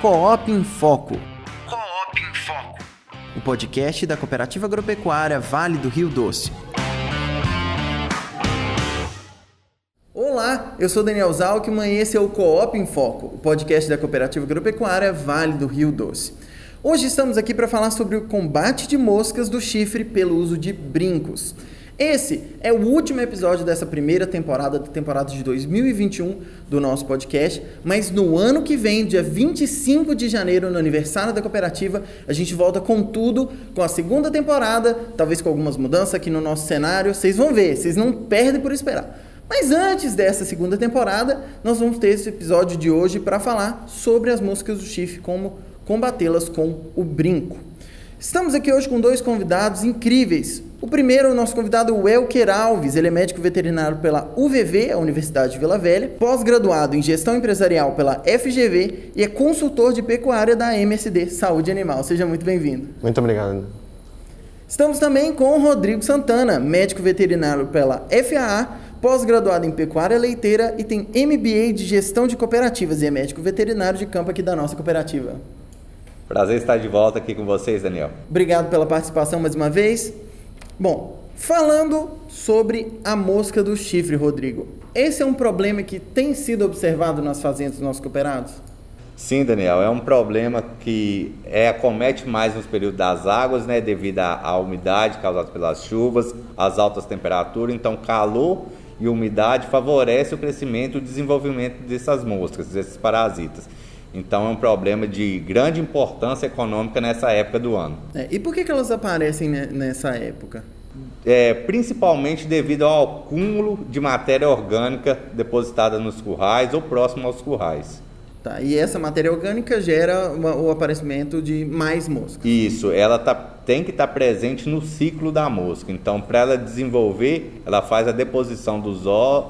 Coop em Foco. Coop em Foco. O podcast da Cooperativa Agropecuária Vale do Rio Doce. Olá, eu sou Daniel Zalkman e esse é o Coop em Foco, o podcast da Cooperativa Agropecuária Vale do Rio Doce. Hoje estamos aqui para falar sobre o combate de moscas do chifre pelo uso de brincos. Esse é o último episódio dessa primeira temporada, da temporada de 2021 do nosso podcast, mas no ano que vem, dia 25 de janeiro, no aniversário da cooperativa, a gente volta com tudo, com a segunda temporada, talvez com algumas mudanças aqui no nosso cenário. Vocês vão ver, vocês não perdem por esperar. Mas antes dessa segunda temporada, nós vamos ter esse episódio de hoje para falar sobre as moscas do chifre, como combatê-las com o brinco. Estamos aqui hoje com dois convidados incríveis. O primeiro é o nosso convidado Welker Alves, ele é médico veterinário pela UVV, a Universidade de Vila Velha, pós-graduado em gestão empresarial pela FGV e é consultor de pecuária da MSD Saúde Animal. Seja muito bem-vindo. Muito obrigado. Estamos também com o Rodrigo Santana, médico veterinário pela FAA, pós-graduado em pecuária leiteira e tem MBA de gestão de cooperativas e é médico veterinário de campo aqui da nossa cooperativa. Prazer estar de volta aqui com vocês, Daniel. Obrigado pela participação mais uma vez. Bom, falando sobre a mosca do chifre, Rodrigo. Esse é um problema que tem sido observado nas fazendas dos nossos cooperados? Sim, Daniel, é um problema que é, acomete mais nos períodos das águas, né, devido à, umidade causada pelas chuvas, às altas temperaturas. Então, calor e umidade favorece o crescimento e o desenvolvimento dessas moscas, desses parasitas. Então é um problema de grande importância econômica nessa época do ano. É, e por que, que elas aparecem nessa época? É, principalmente devido ao acúmulo de matéria orgânica depositada nos currais ou próximo aos currais. Tá, e essa matéria orgânica gera uma, o aparecimento de mais moscas. Isso, ela tá, tem que estar tá presente no ciclo da mosca. Então, para ela desenvolver, ela faz a deposição dos,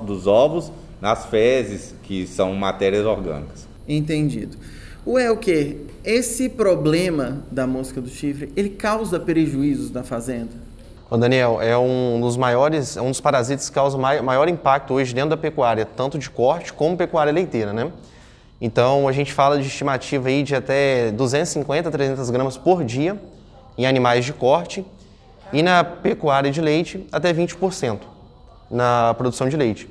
dos ovos nas fezes, que são matérias orgânicas. Entendido. O é o que? Esse problema da mosca do chifre, ele causa prejuízos na fazenda? Ô Daniel, é um dos maiores, é um dos parasitas que causa maior impacto hoje dentro da pecuária, tanto de corte como pecuária leiteira, né? Então a gente fala de estimativa aí de até 250 300 gramas por dia em animais de corte e na pecuária de leite até 20% na produção de leite.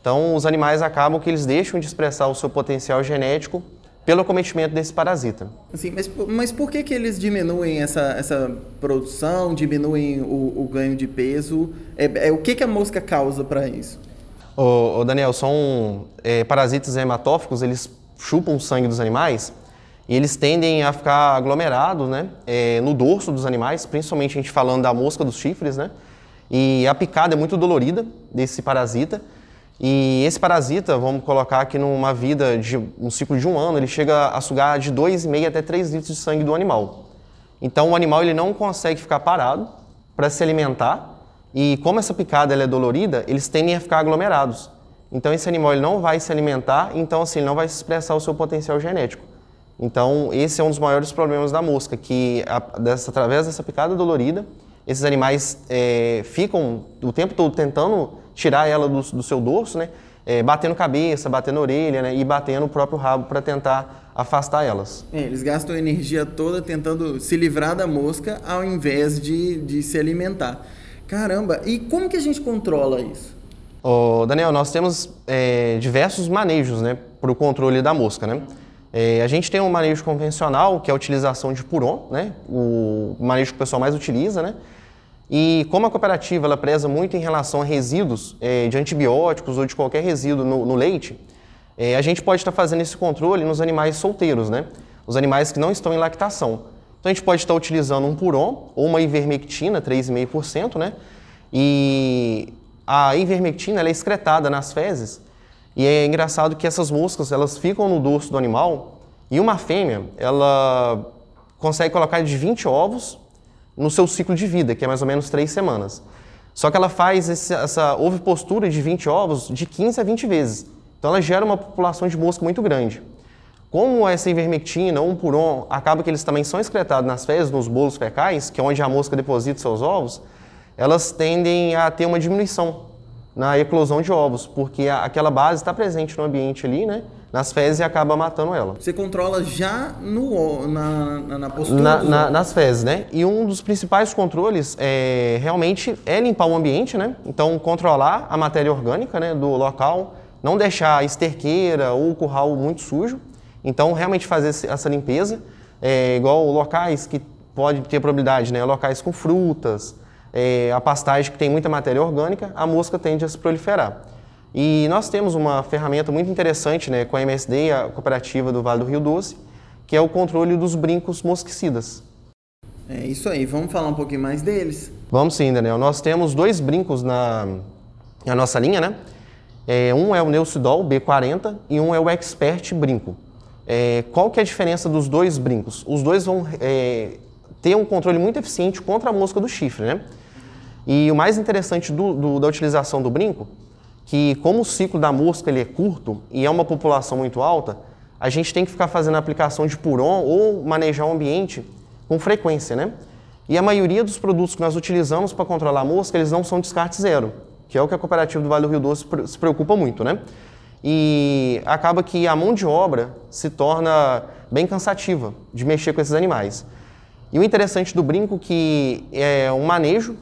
Então, os animais acabam que eles deixam de expressar o seu potencial genético pelo acometimento desse parasita. Sim, mas, mas por que, que eles diminuem essa, essa produção, diminuem o, o ganho de peso? É, é, o que, que a mosca causa para isso? Ô, ô, Daniel, são é, parasitas hematóficos, eles chupam o sangue dos animais e eles tendem a ficar aglomerados né, é, no dorso dos animais, principalmente a gente falando da mosca dos chifres, né? E a picada é muito dolorida desse parasita. E esse parasita, vamos colocar aqui numa vida de um ciclo de um ano, ele chega a sugar de 2,5 até 3 litros de sangue do animal. Então o animal ele não consegue ficar parado para se alimentar e como essa picada é dolorida, eles tendem a ficar aglomerados. Então esse animal ele não vai se alimentar, então assim, ele não vai expressar o seu potencial genético. Então esse é um dos maiores problemas da mosca, que a, dessa, através dessa picada dolorida, esses animais é, ficam o tempo todo tentando tirar ela do, do seu dorso, né? É, batendo cabeça, batendo orelha né? e batendo o próprio rabo para tentar afastar elas. É, eles gastam a energia toda tentando se livrar da mosca ao invés de, de se alimentar. Caramba, e como que a gente controla isso? Ô, Daniel, nós temos é, diversos manejos né, para o controle da mosca. Né? É, a gente tem um manejo convencional, que é a utilização de puron, né? o manejo que o pessoal mais utiliza, né? E como a cooperativa ela preza muito em relação a resíduos é, de antibióticos ou de qualquer resíduo no, no leite, é, a gente pode estar fazendo esse controle nos animais solteiros, né? Os animais que não estão em lactação. Então a gente pode estar utilizando um puron ou uma ivermectina, 3,5%, né? E a ivermectina é excretada nas fezes e é engraçado que essas moscas elas ficam no dorso do animal e uma fêmea ela consegue colocar de 20 ovos no seu ciclo de vida, que é mais ou menos três semanas. Só que ela faz esse, essa ovipostura de 20 ovos de 15 a 20 vezes. Então ela gera uma população de mosca muito grande. Como essa ivermectina um puron, acaba que eles também são excretados nas fezes, nos bolos fecais, que é onde a mosca deposita seus ovos, elas tendem a ter uma diminuição na eclosão de ovos, porque aquela base está presente no ambiente ali, né, nas fezes e acaba matando ela. Você controla já no, na, na, na postura? Na, na, nas fezes, né? E um dos principais controles é realmente é limpar o ambiente, né? Então, controlar a matéria orgânica né, do local, não deixar a esterqueira ou curral muito sujo. Então, realmente fazer essa limpeza, é, igual locais que pode ter probabilidade, né? Locais com frutas, é, a pastagem que tem muita matéria orgânica, a mosca tende a se proliferar. E nós temos uma ferramenta muito interessante né, com a MSD, a cooperativa do Vale do Rio Doce, que é o controle dos brincos mosquicidas. É isso aí, vamos falar um pouquinho mais deles? Vamos sim, Daniel. Nós temos dois brincos na, na nossa linha, né? É, um é o Neucidol B40 e um é o Expert Brinco. É, qual que é a diferença dos dois brincos? Os dois vão é, ter um controle muito eficiente contra a mosca do chifre, né? E o mais interessante do, do, da utilização do brinco que como o ciclo da mosca ele é curto e é uma população muito alta, a gente tem que ficar fazendo aplicação de puron ou manejar o ambiente com frequência, né? E a maioria dos produtos que nós utilizamos para controlar a mosca, eles não são descarte zero, que é o que a cooperativa do Vale do Rio Doce se preocupa muito, né? E acaba que a mão de obra se torna bem cansativa de mexer com esses animais. E o interessante do brinco que é um manejo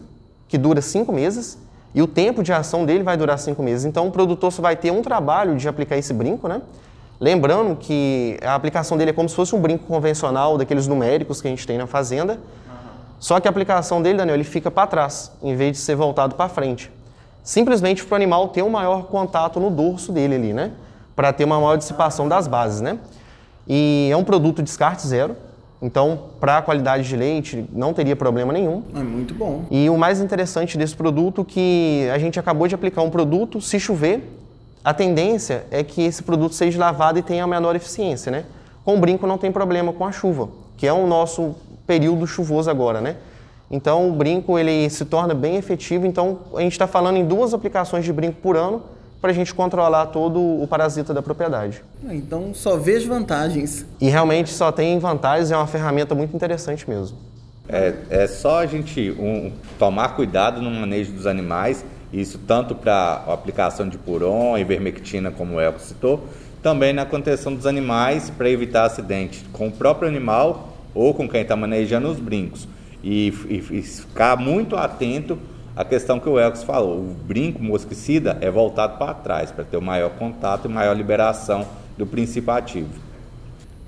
que dura cinco meses e o tempo de ação dele vai durar cinco meses. Então o produtor só vai ter um trabalho de aplicar esse brinco, né? Lembrando que a aplicação dele é como se fosse um brinco convencional, daqueles numéricos que a gente tem na fazenda. Só que a aplicação dele, Daniel, ele fica para trás, em vez de ser voltado para frente. Simplesmente para o animal ter um maior contato no dorso dele ali, né? Para ter uma maior dissipação das bases, né? E é um produto descarte zero. Então, para a qualidade de leite, não teria problema nenhum. É muito bom. E o mais interessante desse produto é que a gente acabou de aplicar um produto, se chover, a tendência é que esse produto seja lavado e tenha a menor eficiência, né? Com o brinco não tem problema com a chuva, que é o nosso período chuvoso agora, né? Então, o brinco ele se torna bem efetivo. Então, a gente está falando em duas aplicações de brinco por ano, para a gente controlar todo o parasita da propriedade. Então só vejo vantagens. E realmente só tem vantagens, é uma ferramenta muito interessante mesmo. É, é só a gente um, tomar cuidado no manejo dos animais, isso tanto para a aplicação de puron, ivermectina, como o Elco citou, também na contenção dos animais para evitar acidente com o próprio animal ou com quem está manejando os brincos. E, e, e ficar muito atento a questão que o Elks falou, o brinco mosquicida é voltado para trás, para ter o maior contato e maior liberação do princípio ativo.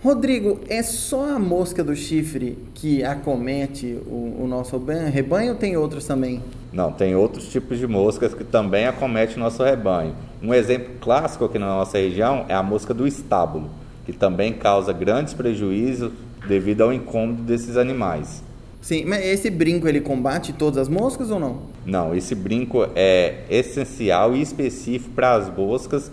Rodrigo, é só a mosca do chifre que acomete o, o nosso rebanho ou tem outros também? Não, tem outros tipos de moscas que também acometem o nosso rebanho. Um exemplo clássico aqui na nossa região é a mosca do estábulo, que também causa grandes prejuízos devido ao incômodo desses animais. Sim, mas esse brinco ele combate todas as moscas ou não? Não, esse brinco é essencial e específico para as moscas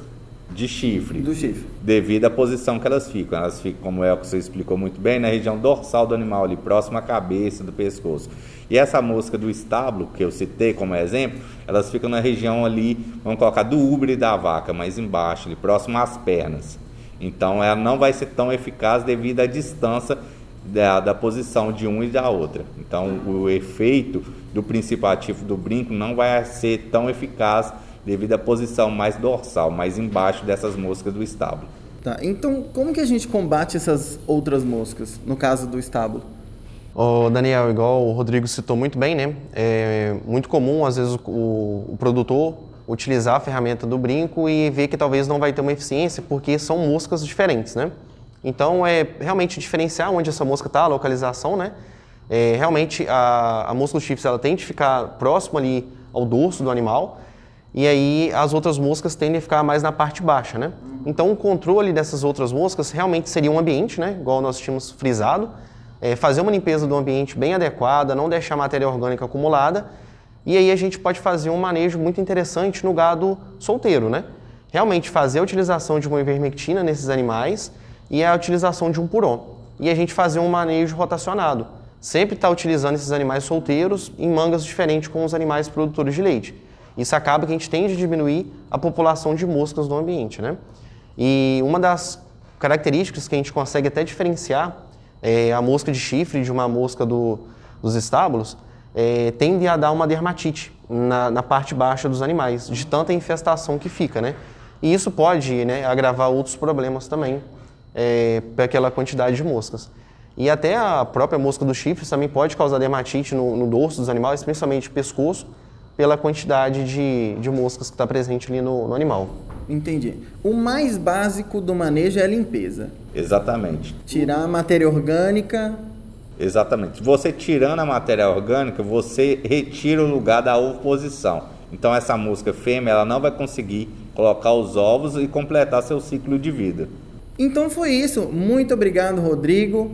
de chifre. Do chifre. Devido à posição que elas ficam. Elas ficam, como é o que você explicou muito bem, na região dorsal do animal, ali próximo à cabeça, do pescoço. E essa mosca do estábulo, que eu citei como exemplo, elas ficam na região ali, vamos colocar, do úbere da vaca, mais embaixo, ali, próximo às pernas. Então ela não vai ser tão eficaz devido à distância da, da posição de um e da outra. Então, o efeito do princípio ativo do brinco não vai ser tão eficaz devido à posição mais dorsal, mais embaixo dessas moscas do estábulo. Tá. Então, como que a gente combate essas outras moscas, no caso do estábulo? O Daniel, igual o Rodrigo citou muito bem, né? É muito comum, às vezes, o, o produtor utilizar a ferramenta do brinco e ver que talvez não vai ter uma eficiência porque são moscas diferentes, né? Então, é realmente diferenciar onde essa mosca está, a localização, né? É, realmente, a, a mosca dos chifres, ela tem que ficar próximo ali ao dorso do animal, e aí as outras moscas tendem a ficar mais na parte baixa, né? Então, o controle dessas outras moscas realmente seria um ambiente, né? Igual nós tínhamos frisado, é, fazer uma limpeza do ambiente bem adequada, não deixar matéria orgânica acumulada, e aí a gente pode fazer um manejo muito interessante no gado solteiro, né? Realmente fazer a utilização de uma ivermectina nesses animais e a utilização de um puron. E a gente fazer um manejo rotacionado. Sempre estar tá utilizando esses animais solteiros em mangas diferentes com os animais produtores de leite. Isso acaba que a gente tende a diminuir a população de moscas no ambiente, né? E uma das características que a gente consegue até diferenciar é, a mosca de chifre de uma mosca do, dos estábulos é, tende a dar uma dermatite na, na, parte baixa dos animais, de tanta infestação que fica, né? E isso pode né, agravar outros problemas também, é, para aquela quantidade de moscas. E até a própria mosca dos chifres também pode causar dermatite no, no dorso dos animais, principalmente pescoço, pela quantidade de, de moscas que está presente ali no, no animal. Entendi. O mais básico do manejo é a limpeza. Exatamente. Tirar a matéria orgânica. Exatamente. Você tirando a matéria orgânica, você retira o lugar da ovoposição. Então essa mosca fêmea ela não vai conseguir colocar os ovos e completar seu ciclo de vida. Então foi isso. Muito obrigado, Rodrigo,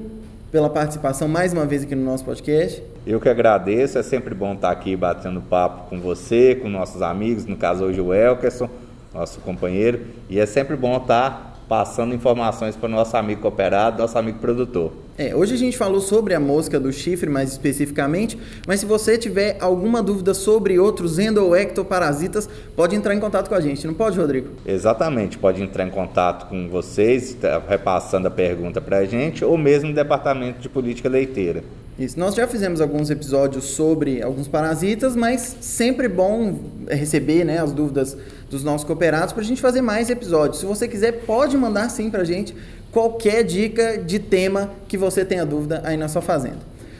pela participação mais uma vez aqui no nosso podcast. Eu que agradeço, é sempre bom estar aqui batendo papo com você, com nossos amigos, no caso hoje o Elkerson, nosso companheiro, e é sempre bom estar passando informações para o nosso amigo cooperado, nosso amigo produtor. É, hoje a gente falou sobre a mosca do chifre mais especificamente, mas se você tiver alguma dúvida sobre outros endo ou ectoparasitas, pode entrar em contato com a gente, não pode, Rodrigo? Exatamente, pode entrar em contato com vocês, tá repassando a pergunta para a gente, ou mesmo no departamento de política leiteira. Isso. Nós já fizemos alguns episódios sobre alguns parasitas, mas sempre bom receber né, as dúvidas dos nossos cooperados para a gente fazer mais episódios. Se você quiser, pode mandar sim para a gente qualquer dica de tema que você tenha dúvida aí na sua fazenda.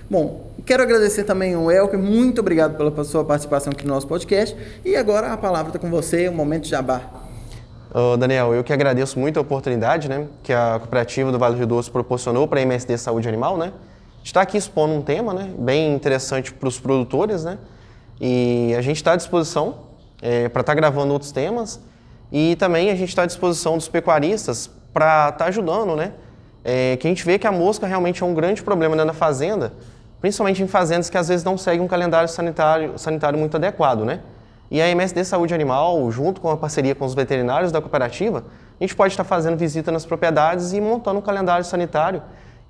Bom, quero agradecer também ao Elker, muito obrigado pela sua participação aqui no nosso podcast. E agora a palavra está com você, o momento de jabá. Daniel, eu que agradeço muito a oportunidade né, que a cooperativa do Vale do Rio Doce proporcionou para a MSD Saúde Animal, né? Está aqui expondo um tema né, bem interessante para os produtores, né? E a gente está à disposição é, para estar tá gravando outros temas e também a gente está à disposição dos pecuaristas para estar tá ajudando, né? É, que a gente vê que a mosca realmente é um grande problema dentro da fazenda, principalmente em fazendas que às vezes não seguem um calendário sanitário, sanitário muito adequado, né? E a MSD Saúde Animal, junto com a parceria com os veterinários da cooperativa, a gente pode estar tá fazendo visita nas propriedades e montando um calendário sanitário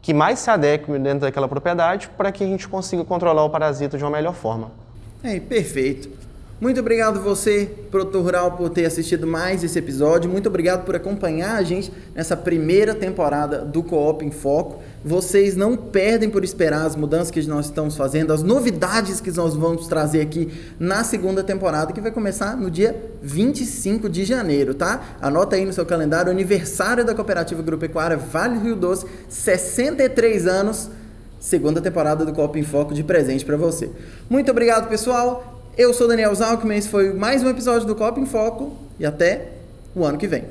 que mais se adeque dentro daquela propriedade para que a gente consiga controlar o parasita de uma melhor forma. É, perfeito. Muito obrigado você, produtor rural, por ter assistido mais esse episódio. Muito obrigado por acompanhar a gente nessa primeira temporada do Coop em Foco. Vocês não perdem por esperar as mudanças que nós estamos fazendo, as novidades que nós vamos trazer aqui na segunda temporada, que vai começar no dia 25 de janeiro, tá? Anota aí no seu calendário, aniversário da Cooperativa Agropecuária Vale Rio Doce, 63 anos, segunda temporada do Coop em Foco de presente para você. Muito obrigado, pessoal. Eu sou Daniel Zalkman, esse foi mais um episódio do Coop em Foco e até o ano que vem.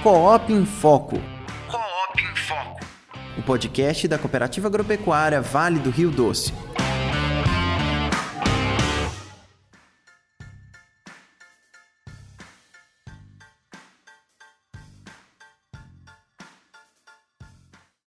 Coop em Foco. Coop em Foco. O podcast da Cooperativa Agropecuária Vale do Rio Doce.